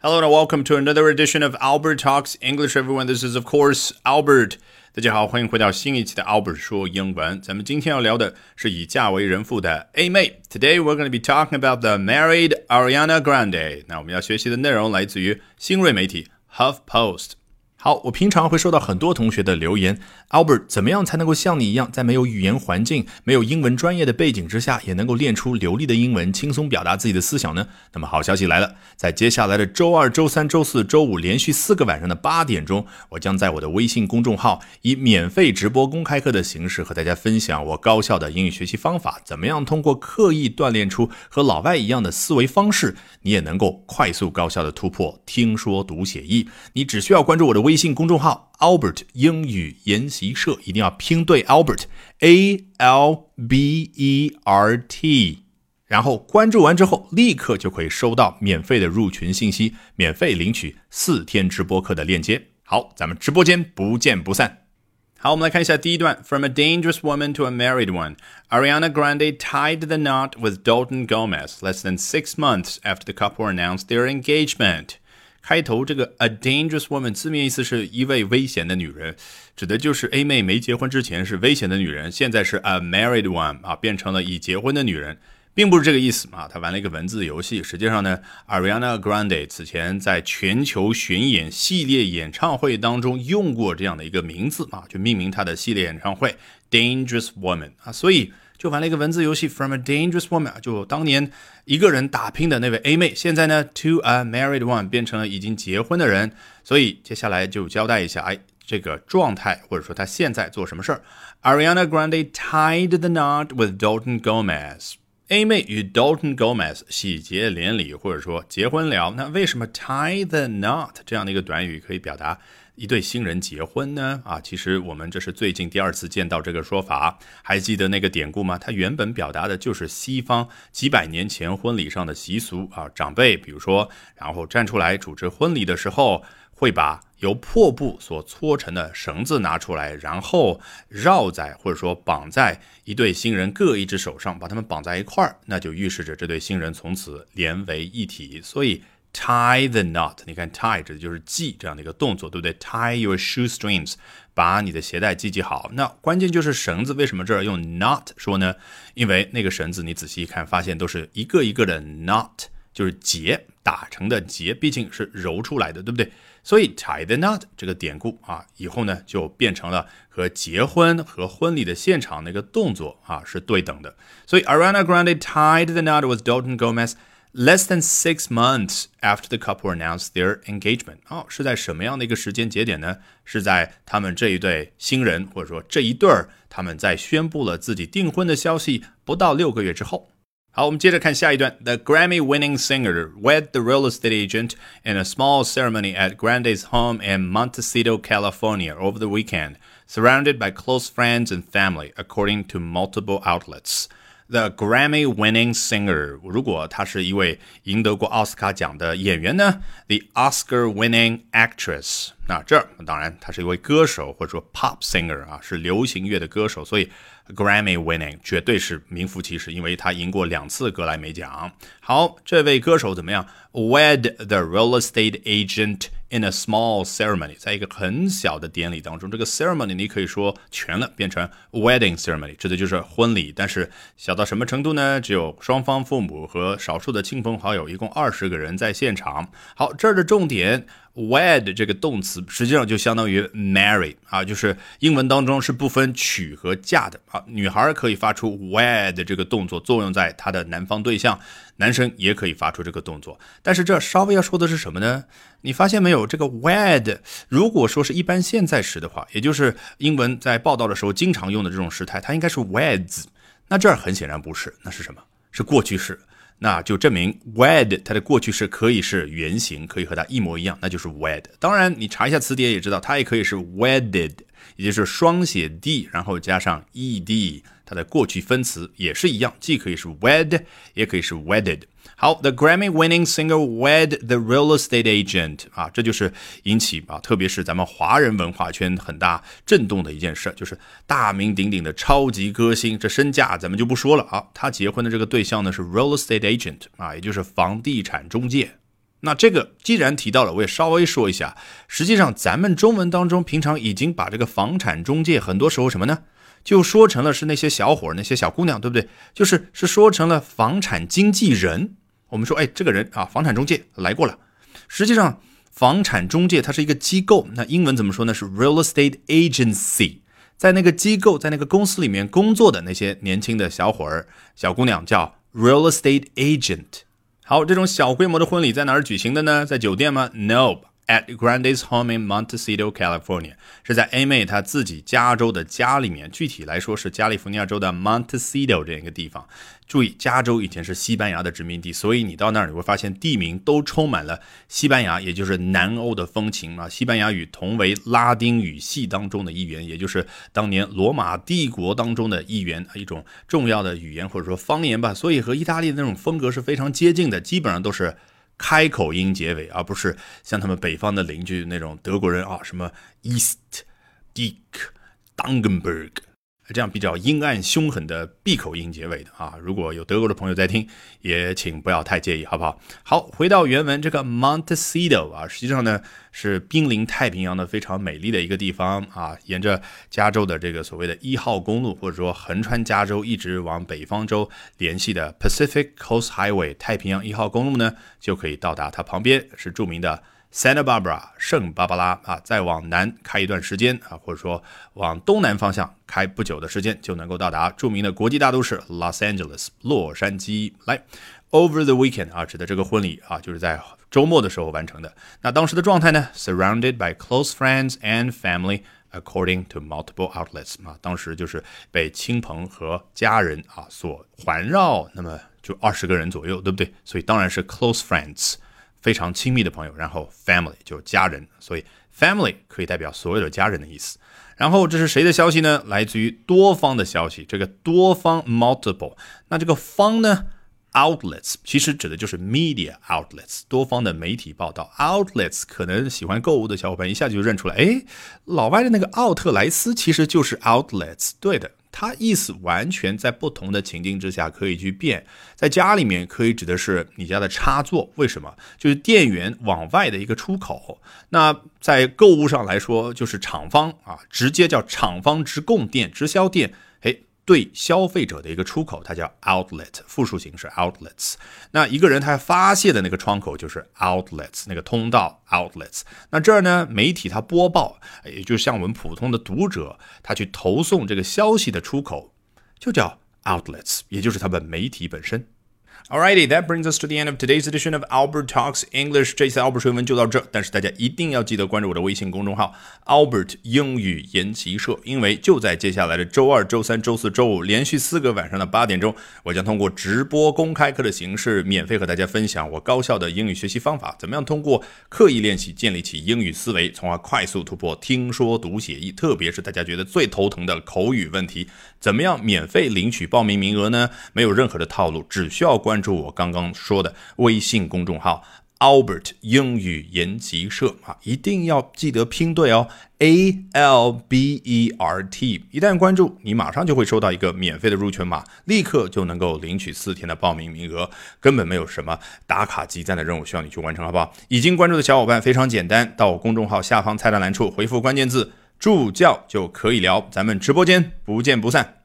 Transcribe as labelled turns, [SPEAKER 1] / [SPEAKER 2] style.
[SPEAKER 1] Hello and welcome to another edition of Albert Talks English. Everyone, this is of course Albert. 大家好，欢迎回到新一期的 Albert 说英文。咱们今天要聊的是以嫁为人妇的 A 妹。Today we're going to be talking about the married Ariana Grande. 那我们要学习的内容来自于新锐媒体 HuffPost。
[SPEAKER 2] 好，我平常会收到很多同学的留言，Albert，怎么样才能够像你一样，在没有语言环境、没有英文专业的背景之下，也能够练出流利的英文，轻松表达自己的思想呢？那么好消息来了，在接下来的周二、周三、周四周五连续四个晚上的八点钟，我将在我的微信公众号以免费直播公开课的形式和大家分享我高效的英语学习方法，怎么样通过刻意锻炼出和老外一样的思维方式，你也能够快速高效的突破听说读写译。你只需要关注我的微。微信公众号 Albert 英语研习社一定要拼对 Albert A L B E R T，然后关注完之后，立刻就可以收到免费的入群信息，免费领取四天直播课的链接。好，咱们直播间不见不散。
[SPEAKER 1] 好，我们来看一下第一段。From a dangerous woman to a married one, Ariana Grande tied the knot with Dalton Gomez less than six months after the couple announced their engagement. 开头这个 a dangerous woman 字面意思是一位危险的女人，指的就是 A 妹没结婚之前是危险的女人，现在是 a married one 啊，变成了已结婚的女人，并不是这个意思啊。他玩了一个文字游戏。实际上呢，Ariana Grande 此前在全球巡演系列演唱会当中用过这样的一个名字啊，就命名她的系列演唱会 dangerous woman 啊，所以。就玩了一个文字游戏，from a dangerous woman，就当年一个人打拼的那位 A 妹，现在呢，to a married one 变成了已经结婚的人，所以接下来就交代一下，哎，这个状态或者说她现在做什么事儿。Ariana Grande tied the knot with Dalton Gomez。A 妹与 Dalton Gomez 喜结连理，或者说结婚了。那为什么 tie the knot 这样的一个短语可以表达？一对新人结婚呢？啊，其实我们这是最近第二次见到这个说法。还记得那个典故吗？它原本表达的就是西方几百年前婚礼上的习俗啊。长辈比如说，然后站出来主持婚礼的时候，会把由破布所搓成的绳子拿出来，然后绕在或者说绑在一对新人各一只手上，把他们绑在一块儿，那就预示着这对新人从此连为一体。所以。Tie the knot，你看 tie 指的就是系这样的一个动作，对不对？Tie your shoestrings，把你的鞋带系系好。那关键就是绳子，为什么这儿用 knot 说呢？因为那个绳子你仔细一看，发现都是一个一个的 knot，就是结打成的结，毕竟是揉出来的，对不对？所以 tie the knot 这个典故啊，以后呢就变成了和结婚和婚礼的现场那个动作啊是对等的。所以 Ariana Grande tied the knot with Dalton Gomez。Less than six months after the couple announced their engagement，哦，是在什么样的一个时间节点呢？是在他们这一对新人，或者说这一对儿，他们在宣布了自己订婚的消息不到六个月之后。好，我们接着看下一段。The Grammy-winning singer wed the real estate agent in a small ceremony at Grande's home in Montecito, California, over the weekend, surrounded by close friends and family, according to multiple outlets. The Grammy-winning singer，如果他是一位赢得过奥斯卡奖的演员呢？The Oscar-winning actress，那这儿当然他是一位歌手或者说 pop singer 啊，是流行乐的歌手，所以 Grammy-winning 绝对是名副其实，因为他赢过两次格莱美奖。好，这位歌手怎么样？Wed the real estate agent。In a small ceremony，在一个很小的典礼当中，这个 ceremony 你可以说全了，变成 wedding ceremony，指的就是婚礼。但是小到什么程度呢？只有双方父母和少数的亲朋好友，一共二十个人在现场。好，这儿的重点。Wed 这个动词实际上就相当于 marry 啊，就是英文当中是不分娶和嫁的啊。女孩可以发出 wed 这个动作，作用在她的男方对象；男生也可以发出这个动作。但是这稍微要说的是什么呢？你发现没有？这个 wed 如果说是一般现在时的话，也就是英文在报道的时候经常用的这种时态，它应该是 weds。那这儿很显然不是，那是什么？是过去式。那就证明 wed 它的过去式可以是原形，可以和它一模一样，那就是 wed。当然，你查一下词典也知道，它也可以是 wedded，也就是双写 d，然后加上 ed，它的过去分词也是一样，既可以是 wed，也可以是 wedded。好，The Grammy-winning singer wed the real estate agent 啊，这就是引起啊，特别是咱们华人文化圈很大震动的一件事，就是大名鼎鼎的超级歌星，这身价咱们就不说了啊。他结婚的这个对象呢是 real estate agent 啊，也就是房地产中介。那这个既然提到了，我也稍微说一下。实际上，咱们中文当中平常已经把这个房产中介很多时候什么呢，就说成了是那些小伙儿那些小姑娘，对不对？就是是说成了房产经纪人。我们说，哎，这个人啊，房产中介来过了。实际上，房产中介它是一个机构，那英文怎么说呢？是 real estate agency。在那个机构，在那个公司里面工作的那些年轻的小伙儿、小姑娘叫 real estate agent。好，这种小规模的婚礼在哪儿举行的呢？在酒店吗？No。At Grande's home in Montecito, California，是在 A 妹她自己加州的家里面。具体来说是加利福尼亚州的 Montecito 这样一个地方。注意，加州以前是西班牙的殖民地，所以你到那儿你会发现地名都充满了西班牙，也就是南欧的风情嘛。西班牙语同为拉丁语系当中的一员，也就是当年罗马帝国当中的一员，一种重要的语言或者说方言吧。所以和意大利的那种风格是非常接近的，基本上都是。开口音结尾，而不是像他们北方的邻居那种德国人啊，什么 East Dick Dungenberg。这样比较阴暗凶狠的闭口音结尾的啊，如果有德国的朋友在听，也请不要太介意，好不好？好，回到原文，这个 Montecito 啊，实际上呢是濒临太平洋的非常美丽的一个地方啊，沿着加州的这个所谓的一号公路，或者说横穿加州一直往北方州联系的 Pacific Coast Highway 太平洋一号公路呢，就可以到达它旁边是著名的。Santa Barbara 圣巴巴拉啊，再往南开一段时间啊，或者说往东南方向开不久的时间，就能够到达著名的国际大都市 Los Angeles 洛杉矶。来，Over the weekend 啊，指的这个婚礼啊，就是在周末的时候完成的。那当时的状态呢？Surrounded by close friends and family, according to multiple outlets 啊，当时就是被亲朋和家人啊所环绕，那么就二十个人左右，对不对？所以当然是 close friends。非常亲密的朋友，然后 family 就家人，所以 family 可以代表所有的家人的意思。然后这是谁的消息呢？来自于多方的消息。这个多方 multiple，那这个方呢？outlets 其实指的就是 media outlets，多方的媒体报道。outlets 可能喜欢购物的小伙伴一下就认出来，哎，老外的那个奥特莱斯其实就是 outlets，对的。它意思完全在不同的情境之下可以去变，在家里面可以指的是你家的插座，为什么？就是电源往外的一个出口。那在购物上来说，就是厂方啊，直接叫厂方直供电、直销店。对消费者的一个出口，它叫 outlet，复数形式 outlets。那一个人他发泄的那个窗口就是 outlets，那个通道 outlets。那这儿呢，媒体它播报，也就像我们普通的读者，他去投送这个消息的出口，就叫 outlets，也就是他们媒体本身。Alrighty, that brings us to the end of today's edition of Albert Talks English。这次 Albert 水文就到这，但是大家一定要记得关注我的微信公众号 Albert 英语研习社，因为就在接下来的周二、周三、周四周五连续四个晚上的八点钟，我将通过直播公开课的形式，免费和大家分享我高效的英语学习方法，怎么样通过刻意练习建立起英语思维，从而快速突破听说读写译，特别是大家觉得最头疼的口语问题，怎么样免费领取报名名额呢？没有任何的套路，只需要关。注我刚刚说的微信公众号 Albert 英语研习社啊，一定要记得拼对哦，A L B E R T。一旦关注，你马上就会收到一个免费的入群码，立刻就能够领取四天的报名名额，根本没有什么打卡集赞的任务需要你去完成，好不好？已经关注的小伙伴非常简单，到我公众号下方菜单栏处回复关键字“助教”就可以聊，咱们直播间不见不散。